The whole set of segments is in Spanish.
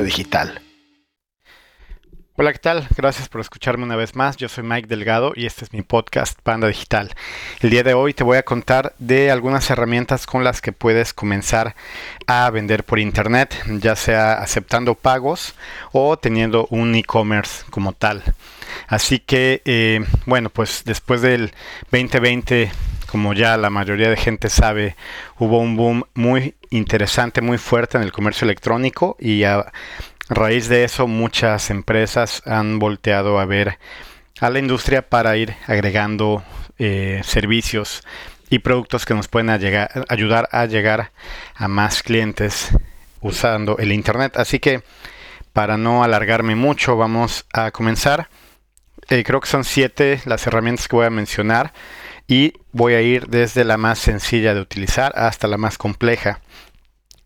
Digital. Hola, ¿qué tal? Gracias por escucharme una vez más. Yo soy Mike Delgado y este es mi podcast Panda Digital. El día de hoy te voy a contar de algunas herramientas con las que puedes comenzar a vender por internet, ya sea aceptando pagos o teniendo un e-commerce como tal. Así que, eh, bueno, pues después del 2020 como ya la mayoría de gente sabe, hubo un boom muy interesante, muy fuerte en el comercio electrónico y a raíz de eso muchas empresas han volteado a ver a la industria para ir agregando eh, servicios y productos que nos pueden ayudar a llegar a más clientes usando el Internet. Así que para no alargarme mucho, vamos a comenzar. Eh, creo que son siete las herramientas que voy a mencionar y voy a ir desde la más sencilla de utilizar hasta la más compleja.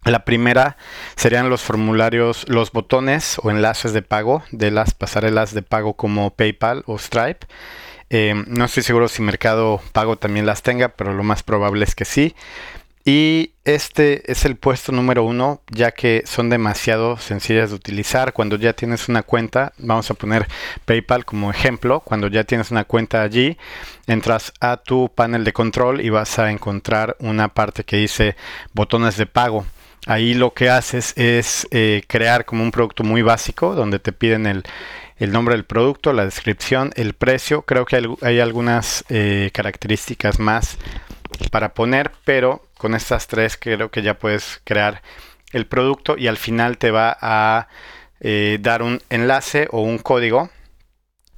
La primera serían los formularios, los botones o enlaces de pago de las pasarelas de pago como PayPal o Stripe. Eh, no estoy seguro si Mercado Pago también las tenga, pero lo más probable es que sí. Y este es el puesto número uno, ya que son demasiado sencillas de utilizar. Cuando ya tienes una cuenta, vamos a poner PayPal como ejemplo. Cuando ya tienes una cuenta allí, entras a tu panel de control y vas a encontrar una parte que dice botones de pago. Ahí lo que haces es eh, crear como un producto muy básico, donde te piden el, nombre del producto, la descripción, el precio. Creo que hay, algunas eh, características más para poner, pero con estas tres creo que ya puedes crear el producto y al final te va a eh, dar un enlace o un código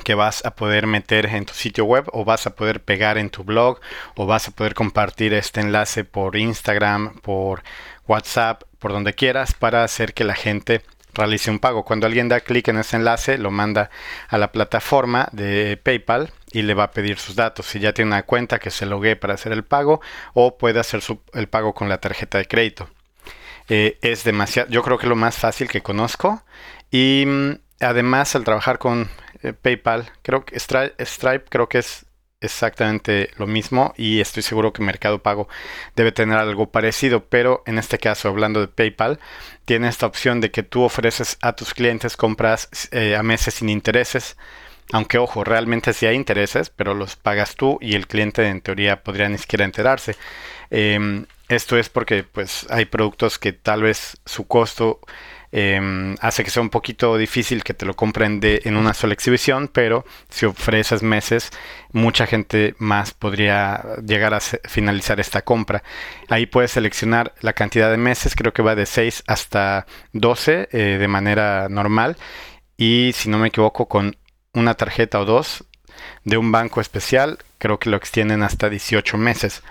que vas a poder meter en tu sitio web o vas a poder pegar en tu blog o vas a poder compartir este enlace por Instagram, por WhatsApp, por donde quieras para hacer que la gente realice un pago. Cuando alguien da clic en ese enlace, lo manda a la plataforma de PayPal y le va a pedir sus datos. Si ya tiene una cuenta que se logue para hacer el pago o puede hacer el pago con la tarjeta de crédito. Eh, es demasiado, yo creo que es lo más fácil que conozco y mm, además al trabajar con eh, PayPal, creo que Stripe creo que es exactamente lo mismo y estoy seguro que Mercado Pago debe tener algo parecido, pero en este caso, hablando de PayPal, tiene esta opción de que tú ofreces a tus clientes compras eh, a meses sin intereses. Aunque ojo, realmente sí hay intereses, pero los pagas tú y el cliente en teoría podría ni siquiera enterarse. Em, esto es porque pues hay productos que tal vez su costo Em, hace que sea un poquito difícil que te lo compren de, en una sola exhibición, pero si ofreces meses, mucha gente más podría llegar a finalizar esta compra. Ahí puedes seleccionar la cantidad de meses, creo que va de 6 hasta 12 eh, de manera normal y si no me equivoco con una tarjeta o dos de un banco especial, creo que lo extienden hasta 18 meses.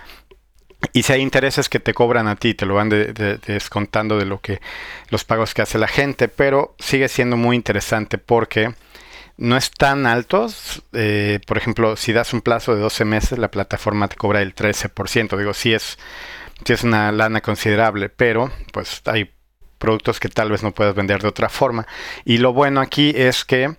Y si hay intereses que te cobran a ti, te lo van descontando de lo que los pagos que hace la gente, pero sigue siendo muy interesante porque no es tan altos. Eh, por ejemplo, si das un plazo de 12 meses, la plataforma te cobra el 13%. Digo, sí es, sí es una lana considerable, pero pues hay productos que tal vez no puedas vender de otra forma. Y lo bueno aquí es que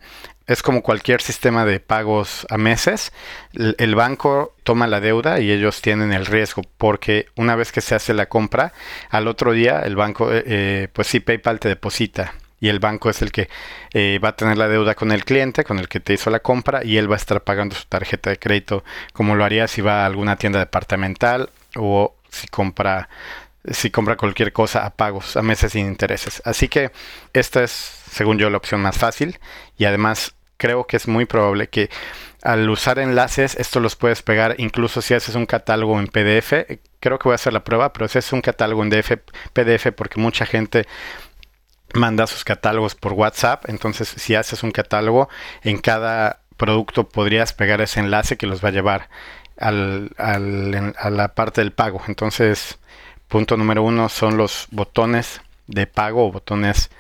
es como cualquier sistema de pagos a meses. El, banco toma la deuda y ellos tienen el riesgo porque una vez que se hace la compra, al otro día el banco, eh, eh, pues sí, PayPal te deposita y el banco es el que eh, va a tener la deuda con el cliente, con el que te hizo la compra y él va a estar pagando su tarjeta de crédito como lo haría si va a alguna tienda departamental o si compra si compra cualquier cosa a pagos, a meses sin intereses. Así que esta es, según yo, la opción más fácil y además creo que es muy probable que al usar enlaces, esto los puedes pegar incluso si haces un catálogo en PDF. Creo que voy a hacer la prueba, pero si es un catálogo en PDF porque mucha gente manda sus catálogos por WhatsApp. Entonces, si haces un catálogo, en cada producto podrías pegar ese enlace que los va a llevar al, a la parte del pago. Entonces, punto número uno son los botones de pago o botones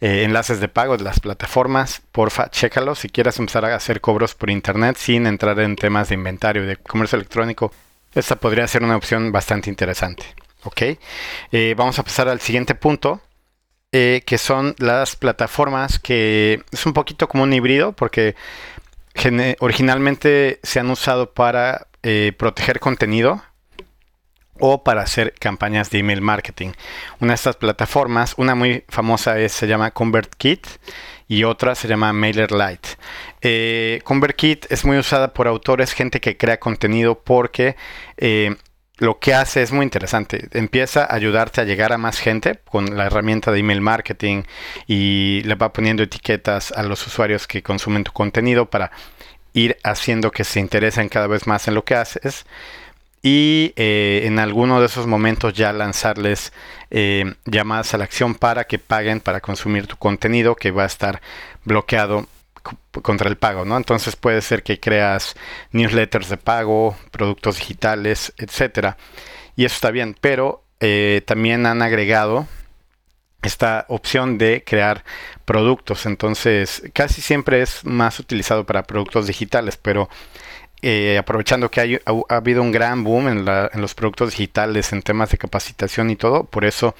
eh, enlaces de pago de las plataformas, porfa, chécalo si quieres empezar a hacer cobros por internet sin entrar en temas de inventario y de comercio electrónico. Esta podría ser una opción bastante interesante. Ok, eh, vamos a pasar al siguiente punto, eh, que son las plataformas que es un poquito como un híbrido porque originalmente se han usado para proteger contenido o para hacer campañas de email marketing. Una de estas plataformas, una muy famosa es, se llama ConvertKit y otra se llama MailerLite. Eh, ConvertKit es muy usada por autores, gente que crea contenido porque eh, lo que hace es muy interesante. Empieza a ayudarte a llegar a más gente con la herramienta de email marketing y le va poniendo etiquetas a los usuarios que consumen tu contenido para ir haciendo que se interesen cada vez más en lo que haces y eh, en alguno de esos momentos ya lanzarles eh, llamadas a la acción para que paguen para consumir tu contenido que va a estar bloqueado contra el pago, ¿no? Entonces puede ser que creas newsletters de pago, productos digitales, etcétera. Y eso está bien, pero eh, también han agregado esta opción de crear productos. Entonces, casi siempre es más utilizado para productos digitales, pero eh, aprovechando que ha, habido un gran boom en, los productos digitales, en temas de capacitación y todo, por eso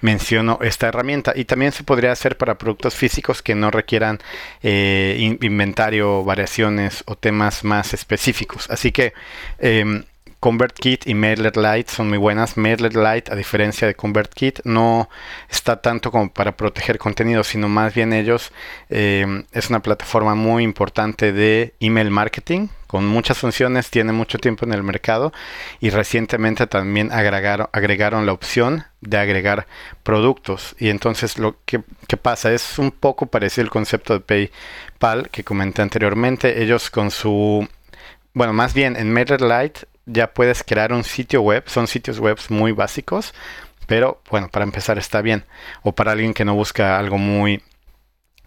menciono esta herramienta. Y también se podría hacer para productos físicos que no requieran eh, inventario, variaciones o temas más específicos. Así que em, ConvertKit y MailerLite son muy buenas. MailerLite, a diferencia de ConvertKit, no está tanto como para proteger contenido, sino más bien ellos em, es una plataforma muy importante de email marketing con muchas funciones, tiene mucho tiempo en el mercado y recientemente también agregaron, la opción de agregar productos. Y entonces lo que, pasa es un poco parecido al concepto de PayPal que comenté anteriormente. Ellos con su, bueno, más bien en MailerLite ya puedes crear un sitio web, son sitios web muy básicos, pero bueno, para empezar está bien. O para alguien que no busca algo muy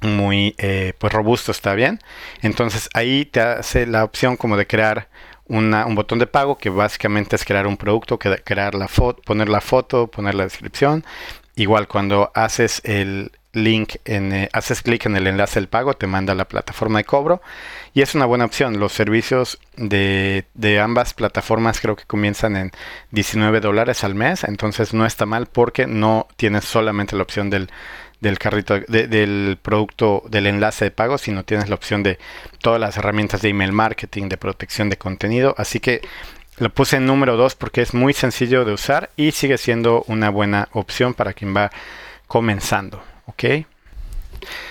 muy eh, pues robusto está bien entonces ahí te hace la opción como de crear una, un botón de pago que básicamente es crear un producto crear la foto poner la foto poner la descripción igual cuando haces el link en eh, haces clic en el enlace del pago te manda a la plataforma de cobro y es una buena opción los servicios de, ambas plataformas creo que comienzan en 19 dólares al mes entonces no está mal porque no tienes solamente la opción del carrito del producto del enlace de pago, sino tienes la opción de todas las herramientas de email marketing, de protección de contenido. Así que lo puse en número 2 porque es muy sencillo de usar y sigue siendo una buena opción para quien va comenzando. ¿Ok?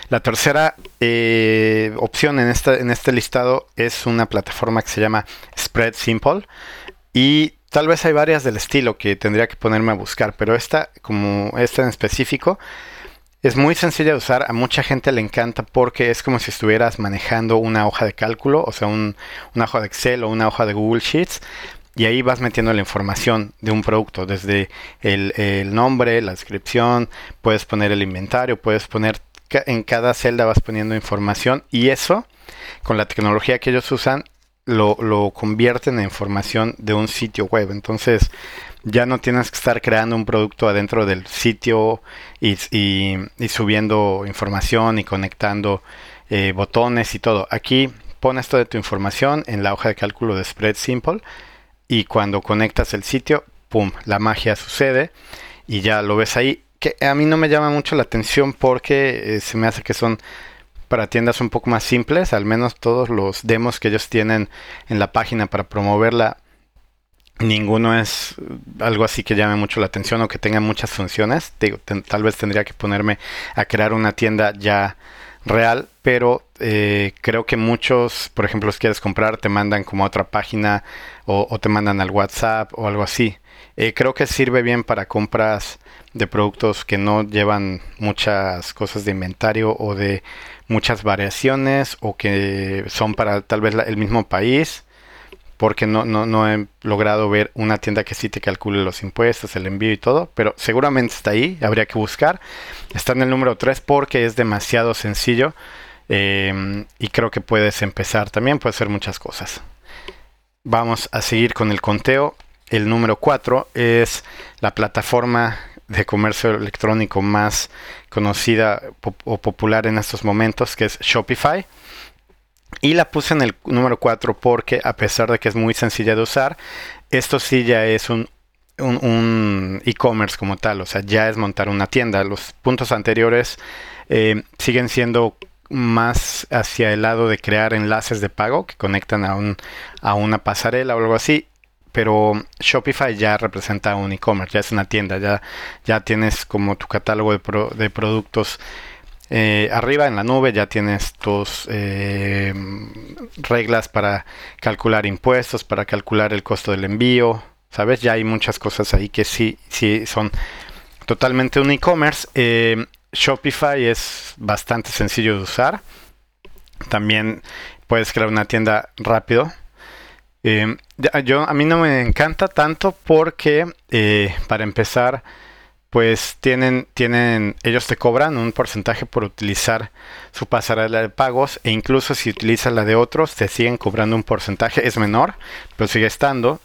La tercera eh, opción en, en este listado es una plataforma que se llama Spread Simple. Y tal vez hay varias del estilo que tendría que ponerme a buscar, pero esta, como esta en específico, es muy sencilla de usar, a mucha gente le encanta porque es como si estuvieras manejando una hoja de cálculo, o sea, un, una hoja de Excel o una hoja de Google Sheets, y ahí vas metiendo la información de un producto, desde el, nombre, la descripción, puedes poner el inventario, puedes poner, en cada celda vas poniendo información, y eso, con la tecnología que ellos usan, lo, lo convierten en información de un sitio web. Entonces, ya no tienes que estar creando un producto adentro del sitio y, subiendo información y conectando eh, botones y todo. Aquí pones toda tu información en la hoja de cálculo de Spread Simple y cuando conectas el sitio, ¡pum!, la magia sucede y ya lo ves ahí. Que a mí no me llama mucho la atención porque eh, se me hace que son para tiendas un poco más simples, al menos todos los demos que ellos tienen en la página para promoverla ninguno es algo así que llame mucho la atención o que tenga muchas funciones. tal vez tendría que ponerme a crear una tienda ya real, pero eh, creo que muchos, por ejemplo, si quieres comprar, te mandan como a otra página o, te mandan al WhatsApp o algo así. Eh, creo que sirve bien para compras de productos que no llevan muchas cosas de inventario o de muchas variaciones o que son para tal vez el mismo país porque no, no, no he logrado ver una tienda que sí te calcule los impuestos, el envío y todo, pero seguramente está ahí, habría que buscar. Está en el número 3 porque es demasiado sencillo em, y creo que puedes empezar también, puede ser muchas cosas. Vamos a seguir con el conteo. El número 4 es la plataforma de comercio electrónico más conocida o popular en estos momentos, que es Shopify. Y la puse en el número 4 porque a pesar de que es muy sencilla de usar, esto sí ya es un, un, e-commerce como tal, o sea, ya es montar una tienda. Los puntos anteriores eh, siguen siendo más hacia el lado de crear enlaces de pago que conectan a, un, a una pasarela o algo así, pero Shopify ya representa un e-commerce, ya es una tienda, ya, ya tienes como tu catálogo de, de productos eh, arriba en la nube ya tienes tus eh, reglas para calcular impuestos, para calcular el costo del envío, ¿sabes? Ya hay muchas cosas ahí que sí, sí son totalmente un e-commerce. Eh, Shopify es bastante sencillo de usar. También puedes crear una tienda rápido. yo, a mí no me encanta tanto porque, para empezar, pues tienen, tienen, ellos te cobran un porcentaje por utilizar su pasarela de pagos e incluso si utilizas la de otros te siguen cobrando un porcentaje, es menor, pero sigue estando.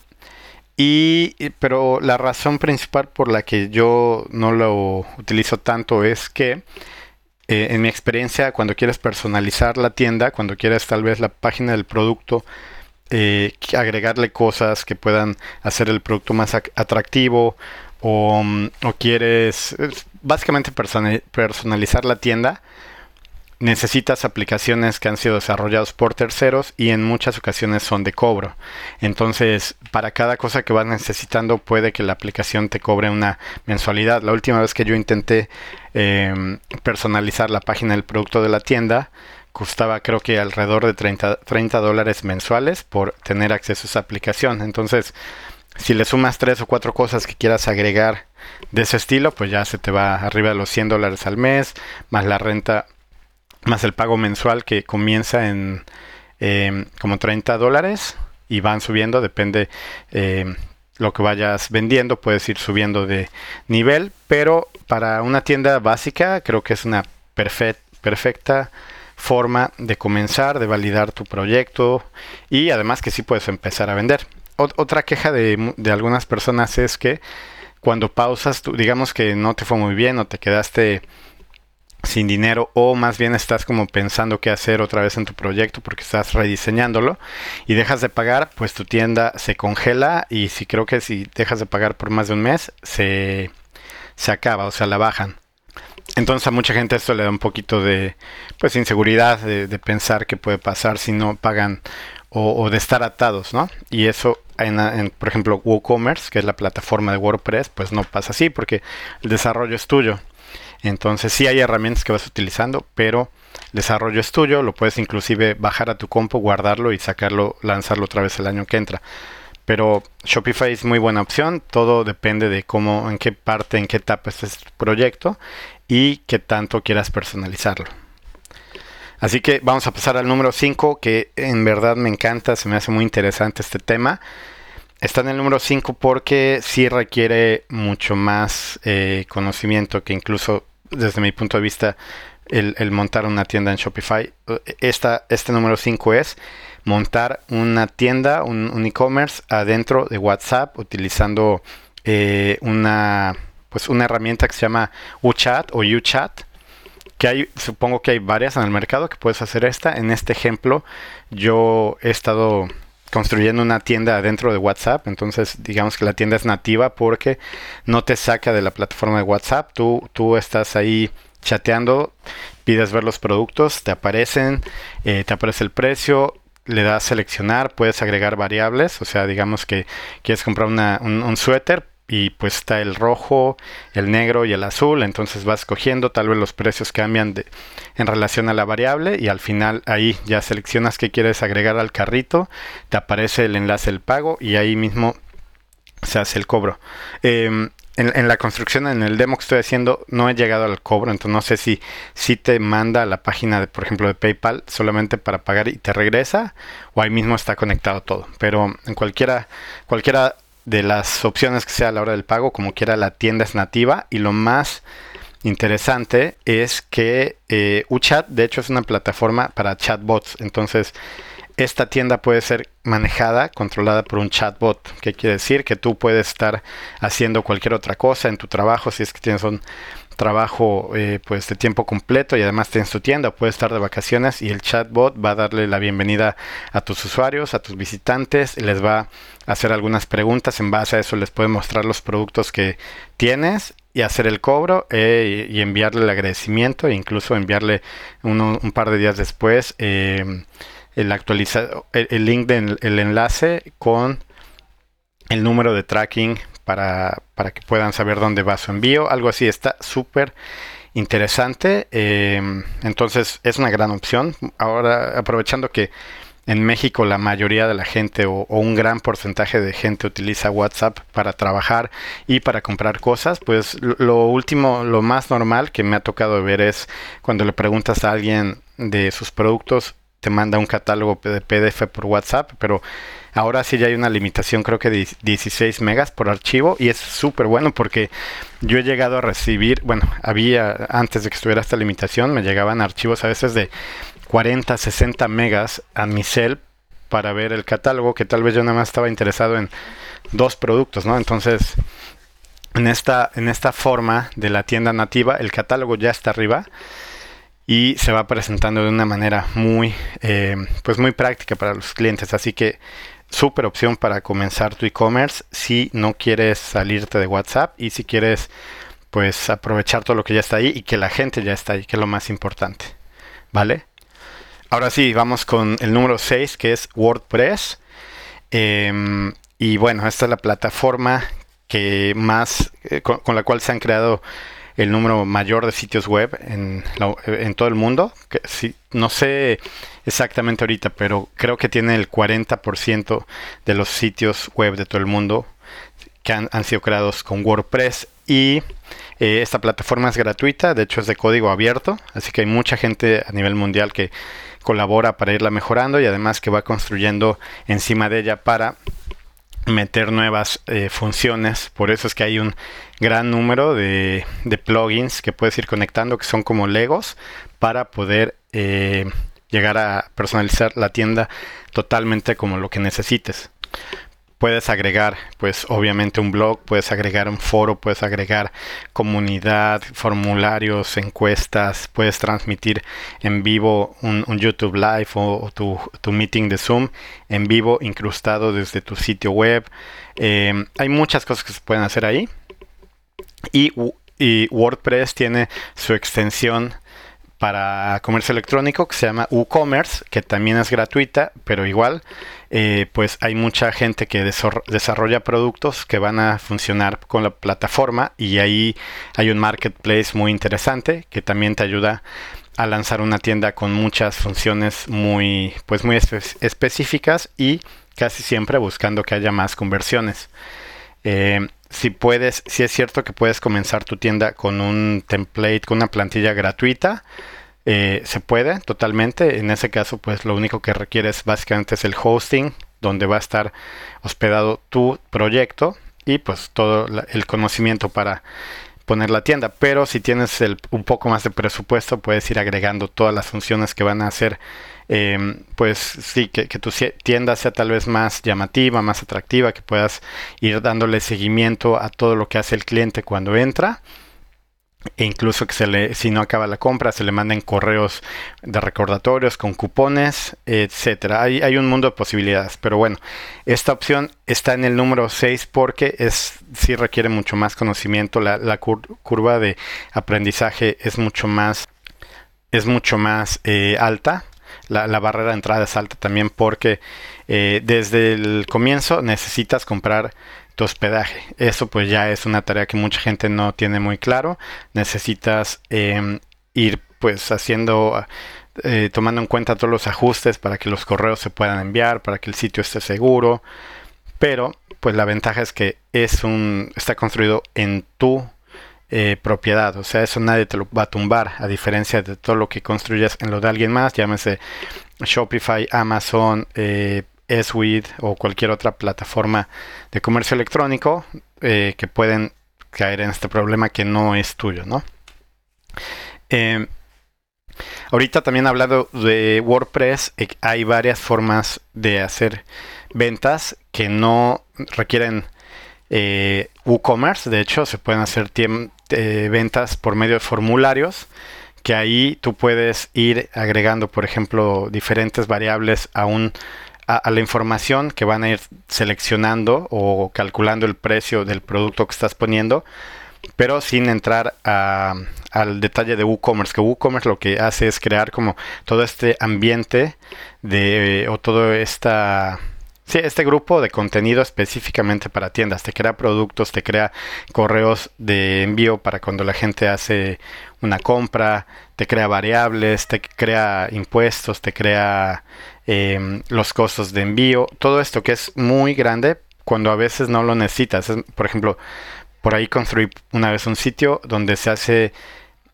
Y, pero la razón principal por la que yo no lo utilizo tanto es que eh, en mi experiencia cuando quieres personalizar la tienda, cuando quieres tal vez la página del producto, eh, agregarle cosas que puedan hacer el producto más atractivo o, quieres básicamente personalizar la tienda, necesitas aplicaciones que han sido desarrolladas por terceros y en muchas ocasiones son de cobro. Entonces, para cada cosa que vas necesitando puede que la aplicación te cobre una mensualidad. La última vez que yo intenté em, personalizar la página del producto de la tienda, costaba creo que alrededor de 30, 30 dólares mensuales por tener acceso a esa aplicación. Entonces, si le sumas tres o cuatro cosas que quieras agregar de ese estilo, pues ya se te va arriba de los 100 dólares al mes, más la renta, más el pago mensual que comienza en em, como 30 dólares y van subiendo, depende eh, lo que vayas vendiendo, puedes ir subiendo de nivel, pero para una tienda básica creo que es una perfecta forma de comenzar, de validar tu proyecto y además que sí puedes empezar a vender otra queja de, algunas personas es que cuando pausas, digamos que no te fue muy bien o te quedaste sin dinero o más bien estás como pensando qué hacer otra vez en tu proyecto porque estás rediseñándolo y dejas de pagar, pues tu tienda se congela y si creo que si dejas de pagar por más de un mes se, se acaba, o sea, la bajan. Entonces a mucha gente esto le da un poquito de pues inseguridad de, pensar qué puede pasar si no pagan o, de estar atados, ¿no? Y eso, en, por ejemplo, WooCommerce, que es la plataforma de WordPress, pues no pasa así porque el desarrollo es tuyo. Entonces sí hay herramientas que vas utilizando, pero el desarrollo es tuyo, lo puedes inclusive bajar a tu compu, guardarlo y sacarlo, lanzarlo otra vez el año que entra. Pero Shopify es muy buena opción, todo depende de cómo, en qué parte, en qué etapa estés tu proyecto y qué tanto quieras personalizarlo. Así que vamos a pasar al número 5, que en verdad me encanta, se me hace muy interesante este tema. Está en el número 5 porque sí requiere mucho más eh, conocimiento que incluso desde mi punto de vista el, montar una tienda en Shopify. Esta, este número 5 es montar una tienda, un, e-commerce adentro de WhatsApp utilizando eh, una, pues una herramienta que se llama UChat o UChat que hay, supongo que hay varias en el mercado que puedes hacer esta. En este ejemplo, yo he estado construyendo una tienda dentro de WhatsApp, entonces digamos que la tienda es nativa porque no te saca de la plataforma de WhatsApp, tú, tú estás ahí chateando, pides ver los productos, te aparecen, eh, te aparece el precio, le das seleccionar, puedes agregar variables, o sea, digamos que quieres comprar un, un suéter, y pues está el rojo, el negro y el azul, entonces vas escogiendo, tal vez los precios cambian de, en relación a la variable y al final ahí ya seleccionas qué quieres agregar al carrito, te aparece el enlace del pago y ahí mismo se hace el cobro. Em, en, la construcción, en el demo que estoy haciendo, no he llegado al cobro, entonces no sé si, si te manda a la página, de, por ejemplo, de PayPal solamente para pagar y te regresa, o ahí mismo está conectado todo. Pero en cualquiera, cualquiera de las opciones que sea a la hora del pago, como quiera la tienda es nativa y lo más interesante es que eh, UChat de hecho es una plataforma para chatbots, entonces esta tienda puede ser manejada, controlada por un chatbot. ¿Qué quiere decir? Que tú puedes estar haciendo cualquier otra cosa en tu trabajo, si es que tienes un trabajo eh, pues de tiempo completo y además tienes tu tienda, puedes estar de vacaciones y el chatbot va a darle la bienvenida a tus usuarios, a tus visitantes, les va a hacer algunas preguntas, en base a eso les puede mostrar los productos que tienes y hacer el cobro eh, y enviarle el agradecimiento e incluso enviarle un par de días después eh, el actualizado el, link del enlace con el número de tracking para, para que puedan saber dónde va su envío. Algo así está súper interesante. Em, entonces es una gran opción. Ahora, aprovechando que en México la mayoría de la gente o, un gran porcentaje de gente utiliza WhatsApp para trabajar y para comprar cosas, pues lo último, lo más normal que me ha tocado ver es cuando le preguntas a alguien de sus productos, te manda un catálogo de PDF por WhatsApp, pero ahora sí ya hay una limitación, creo que de 16 megas por archivo y es súper bueno porque yo he llegado a recibir, bueno, había antes de que estuviera esta limitación, me llegaban archivos a veces de 40, 60 megas a mi cel para ver el catálogo, que tal vez yo nada más estaba interesado en dos productos, ¿no? Entonces, en esta, en esta forma de la tienda nativa, el catálogo ya está arriba y se va presentando de una manera muy, eh, pues muy práctica para los clientes. Así que súper opción para comenzar tu e-commerce si no quieres salirte de WhatsApp y si quieres pues aprovechar todo lo que ya está ahí y que la gente ya está ahí, que es lo más importante. ¿Vale? Ahora sí, vamos con el número 6 que es WordPress. Em, y bueno, esta es la plataforma que más, eh, con la cual se han creado el número mayor de sitios web en, en todo el mundo. No sé exactamente ahorita, pero creo que tiene el 40% de los sitios web de todo el mundo que han, sido creados con WordPress y eh, esta plataforma es gratuita, de hecho es de código abierto, así que hay mucha gente a nivel mundial que colabora para irla mejorando y además que va construyendo encima de ella para meter nuevas eh, funciones. Por eso es que hay un gran número de, plugins que puedes ir conectando que son como Legos para poder eh, llegar a personalizar la tienda totalmente como lo que necesites puedes agregar, pues obviamente un blog, puedes agregar un foro, puedes agregar comunidad, formularios, encuestas, puedes transmitir en vivo un, YouTube Live o, tu, meeting de Zoom en vivo incrustado desde tu sitio web. Eh, hay muchas cosas que se pueden hacer ahí. Y, y WordPress tiene su extensión para comercio electrónico que se llama WooCommerce, que también es gratuita, pero igual, eh, pues hay mucha gente que desarrolla productos que van a funcionar con la plataforma y ahí hay un marketplace muy interesante que también te ayuda a lanzar una tienda con muchas funciones muy, pues muy específicas y casi siempre buscando que haya más conversiones. Eh, si puedes, si es cierto que puedes comenzar tu tienda con un template, con una plantilla gratuita, eh, se puede totalmente. En ese caso, pues lo único que requieres básicamente es el hosting, donde va a estar hospedado tu proyecto y pues todo el conocimiento para poner la tienda. Pero si tienes un poco más de presupuesto, puedes ir agregando todas las funciones que van a hacer Em, pues sí, que, tu tienda sea tal vez más llamativa, más atractiva, que puedas ir dándole seguimiento a todo lo que hace el cliente cuando entra. E incluso que se le, si no acaba la compra, se le manden correos de recordatorios con cupones, etcétera. Hay, hay un mundo de posibilidades. Pero bueno, esta opción está en el número 6 porque es, sí requiere mucho más conocimiento. La, curva de aprendizaje es mucho más, es mucho más eh, alta la, barrera de entrada es alta también porque eh, desde el comienzo necesitas comprar tu hospedaje. Eso pues ya es una tarea que mucha gente no tiene muy claro. Necesitas em, ir pues haciendo, eh, tomando en cuenta todos los ajustes para que los correos se puedan enviar, para que el sitio esté seguro. Pero pues la ventaja es que es un, está construido en tu eh, propiedad. O sea, eso nadie te lo va a tumbar, a diferencia de todo lo que construyes en lo de alguien más, llámese Shopify, Amazon, eh, o cualquier otra plataforma de comercio electrónico eh, que pueden caer en este problema que no es tuyo, ¿no? Eh, ahorita también hablado de WordPress, hay varias formas de hacer ventas que no requieren eh, WooCommerce. De hecho, se pueden hacer eh, ventas por medio de formularios que ahí tú puedes ir agregando, por ejemplo, diferentes variables a, un, a, la información que van a ir seleccionando o calculando el precio del producto que estás poniendo, pero sin entrar al detalle de WooCommerce, que WooCommerce lo que hace es crear como todo este ambiente de, o toda esta Sí, este grupo de contenido específicamente para tiendas, te crea productos, te crea correos de envío para cuando la gente hace una compra, te crea variables, te crea impuestos, te crea em, los costos de envío, todo esto que es muy grande cuando a veces no lo necesitas. por ejemplo, por ahí construí una vez un sitio donde se hace,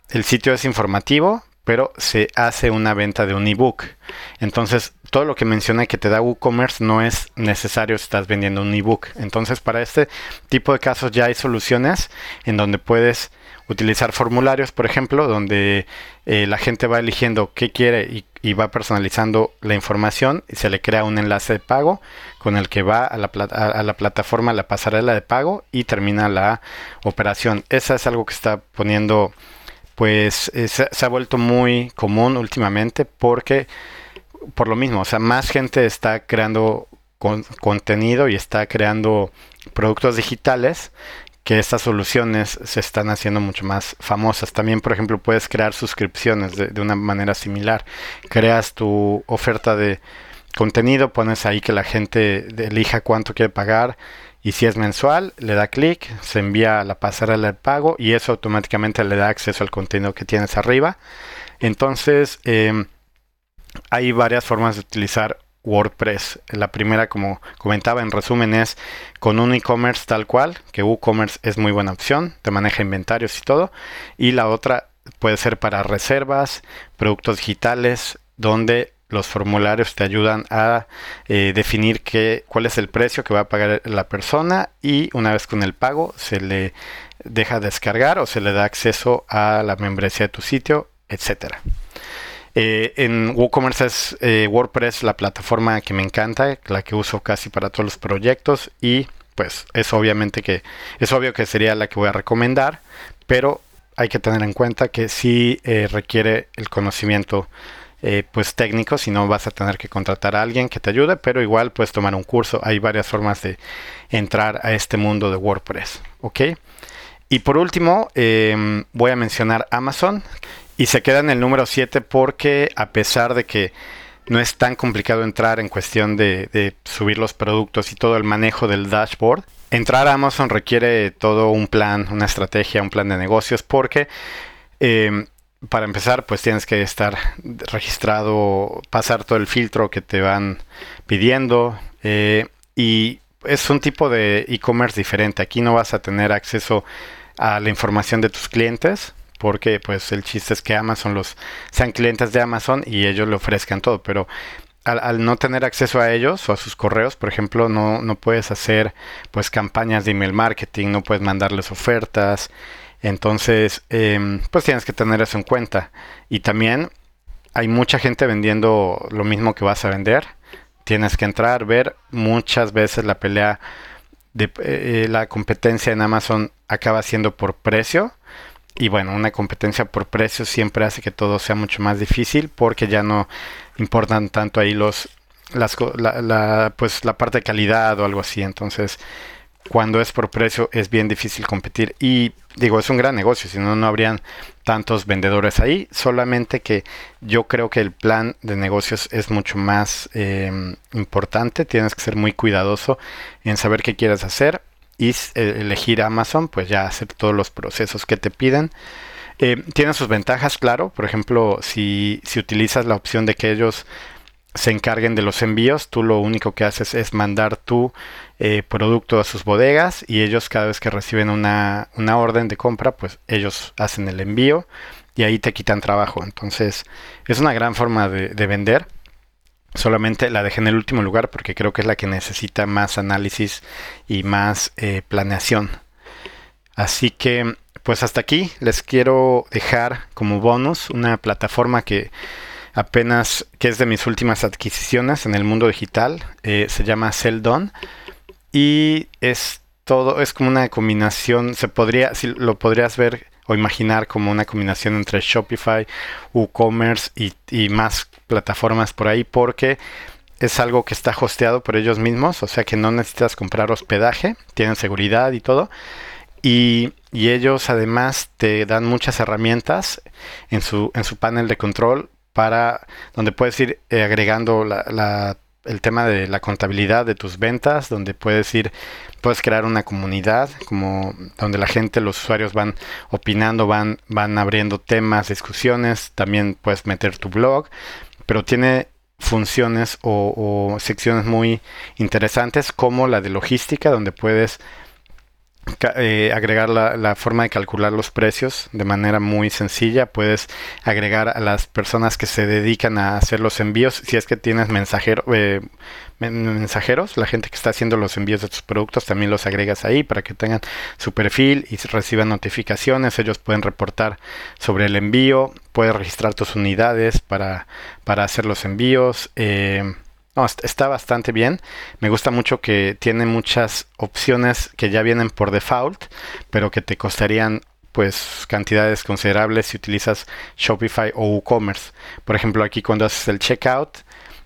el sitio es informativo, pero se hace una venta de un ebook. Entonces, todo lo que mencioné que te da WooCommerce no es necesario si estás vendiendo un ebook. Entonces, para este tipo de casos ya hay soluciones en donde puedes utilizar formularios, por ejemplo, donde eh, la gente va eligiendo qué quiere y, va personalizando la información y se le crea un enlace de pago con el que va a la, a la plataforma, la pasarela de pago y termina la operación. Esa es algo que está poniendo pues eh, se, ha vuelto muy común últimamente porque por lo mismo, o sea, más gente está creando contenido y está creando productos digitales que estas soluciones se están haciendo mucho más famosas. También, por ejemplo, puedes crear suscripciones de, de una manera similar. Creas tu oferta de contenido, pones ahí que la gente elija cuánto quiere pagar y si es mensual, le da clic, se envía a la pasarela de pago y eso automáticamente le da acceso al contenido que tienes arriba. Entonces, em, hay varias formas de utilizar WordPress. La primera, como comentaba en resumen, es con un e-commerce tal cual, que WooCommerce es muy buena opción, te maneja inventarios y todo. Y la otra puede ser para reservas, productos digitales, donde los formularios te ayudan a eh, definir qué, cuál es el precio que va a pagar la persona y una vez con el pago se le deja descargar o se le da acceso a la membresía de tu sitio, etcétera. Eh, en WooCommerce es eh, WordPress la plataforma que me encanta, la que uso casi para todos los proyectos y pues es obviamente que es obvio que sería la que voy a recomendar, pero hay que tener en cuenta que sí requiere el conocimiento eh, pues técnico, si no vas a tener que contratar a alguien que te ayude, pero igual puedes tomar un curso. Hay varias formas de entrar a este mundo de WordPress, ¿ok? Y por último, em, voy a mencionar Amazon y se queda en el número 7 porque a pesar de que no es tan complicado entrar en cuestión de, subir los productos y todo el manejo del dashboard. Entrar a Amazon requiere todo un plan, una estrategia, un plan de negocios, porque em, para empezar, pues tienes que estar registrado, pasar todo el filtro que te van pidiendo. Eh, y es un tipo de e-commerce diferente. Aquí no vas a tener acceso a la información de tus clientes, porque pues el chiste es que Amazon los sean clientes de Amazon y ellos le ofrezcan todo. Pero al, no tener acceso a ellos o a sus correos, por ejemplo, no, no puedes hacer pues campañas de email marketing, no puedes mandarles ofertas. Entonces, em, pues tienes que tener eso en cuenta. Y también hay mucha gente vendiendo lo mismo que vas a vender. Tienes que entrar, ver muchas veces la pelea de eh, la competencia en Amazon acaba siendo por precio. Y bueno, una competencia por precio siempre hace que todo sea mucho más difícil porque ya no importan tanto ahí los las, la, pues la parte de calidad o algo así. Entonces, cuando es por precio es bien difícil competir. Y digo, es un gran negocio, si no, no habrían tantos vendedores ahí. Solamente que yo creo que el plan de negocios es mucho más em, importante. Tienes que ser muy cuidadoso en saber qué quieres hacer y eh, elegir Amazon, pues ya hacer todos los procesos que te piden. Eh, tiene sus ventajas, claro. Por ejemplo, si, si utilizas la opción de que ellos se encarguen de los envíos, tú lo único que haces es mandar tu eh, producto a sus bodegas y ellos cada vez que reciben una, orden de compra, pues ellos hacen el envío y ahí te quitan trabajo. Entonces es una gran forma de, vender. Solamente la dejé en el último lugar porque creo que es la que necesita más análisis y más eh, planeación. Así que pues hasta aquí les quiero dejar como bonus una plataforma que apenas, que es de mis últimas adquisiciones en el mundo digital, eh, se llama Seldon y es todo, es como una combinación, se podría, si lo podrías ver o imaginar como una combinación entre Shopify, WooCommerce y, y más plataformas por ahí porque es algo que está hosteado por ellos mismos, o sea que no necesitas comprar hospedaje, tienen seguridad y todo. Y, ellos además te dan muchas herramientas en su, en su panel de control para donde puedes ir eh, agregando la, el tema de la contabilidad de tus ventas, donde puedes ir, puedes crear una comunidad, como donde la gente, los usuarios van opinando, van, van abriendo temas, discusiones, también puedes meter tu blog, pero tiene funciones o secciones muy interesantes como la de logística, donde puedes eh, agregar la, forma de calcular los precios de manera muy sencilla. Puedes agregar a las personas que se dedican a hacer los envíos. Si es que tienes mensajero, eh, mensajeros, la gente que está haciendo los envíos de tus productos, también los agregas ahí para que tengan su perfil y reciban notificaciones. Ellos pueden reportar sobre el envío. Puedes registrar tus unidades para, para hacer los envíos. Eh, no, está bastante bien. Me gusta mucho que tiene muchas opciones que ya vienen por default, pero que te costarían pues cantidades considerables si utilizas Shopify o WooCommerce. Por ejemplo, aquí cuando haces el checkout,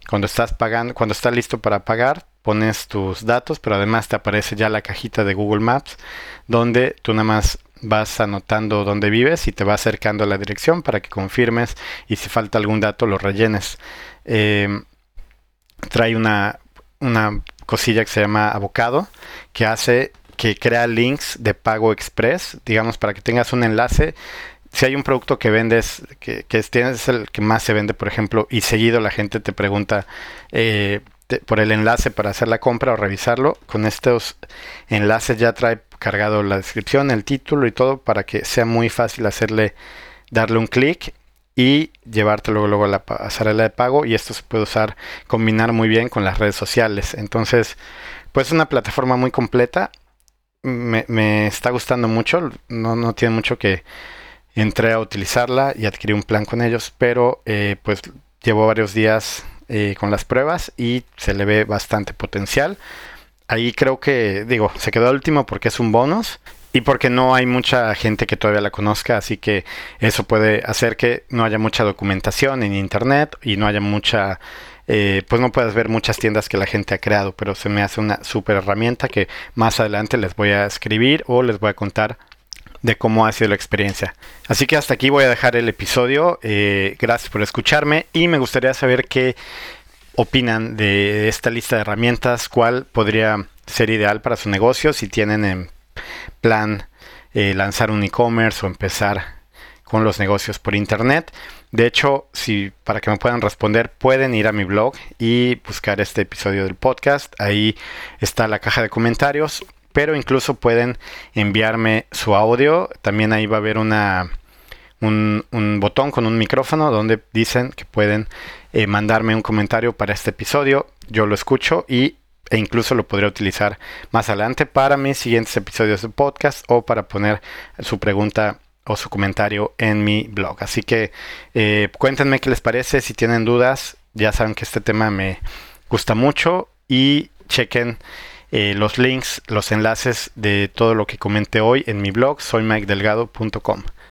cuando estás pagando, cuando está listo para pagar, pones tus datos, pero además te aparece ya la cajita de Google Maps, donde tú nada más vas anotando dónde vives y te va acercando a la dirección para que confirmes y si falta algún dato lo rellenes. Eh, trae una, una cosilla que se llama Avocado, que hace que crea links de pago express, digamos, para que tengas un enlace. Si hay un producto que vendes, que, que es, el que más se vende, por ejemplo, y seguido la gente te pregunta eh, por el enlace para hacer la compra o revisarlo, con estos enlaces ya trae cargado la descripción, el título y todo para que sea muy fácil hacerle, darle un clic y llevártelo luego a la pasarela de pago y esto se puede usar, combinar muy bien con las redes sociales. Entonces, pues es una plataforma muy completa. Me, está gustando mucho, no, no tiene mucho que entré a utilizarla y adquirí un plan con ellos, pero eh, pues llevo varios días eh, con las pruebas y se le ve bastante potencial. Ahí creo que, digo, se quedó último porque es un bonus y porque no hay mucha gente que todavía la conozca, así que eso puede hacer que no haya mucha documentación en internet y no haya mucha, eh, pues no puedes ver muchas tiendas que la gente ha creado, pero se me hace una super herramienta que más adelante les voy a escribir o les voy a contar de cómo ha sido la experiencia. Así que hasta aquí voy a dejar el episodio. Eh, gracias por escucharme y me gustaría saber qué opinan de esta lista de herramientas, cuál podría ser ideal para su negocio, si tienen en plan eh, lanzar un e-commerce o empezar con los negocios por internet. De hecho, si para que me puedan responder, pueden ir a mi blog y buscar este episodio del podcast. Ahí está la caja de comentarios, pero incluso pueden enviarme su audio. También ahí va a haber una un, botón con un micrófono donde dicen que pueden eh, mandarme un comentario para este episodio. Yo lo escucho y e incluso lo podría utilizar más adelante para mis siguientes episodios de podcast o para poner su pregunta o su comentario en mi blog. Así que eh, cuéntenme qué les parece, si tienen dudas, ya saben que este tema me gusta mucho y chequen eh, los links, los enlaces de todo lo que comenté hoy en mi blog, soymikedelgado.com.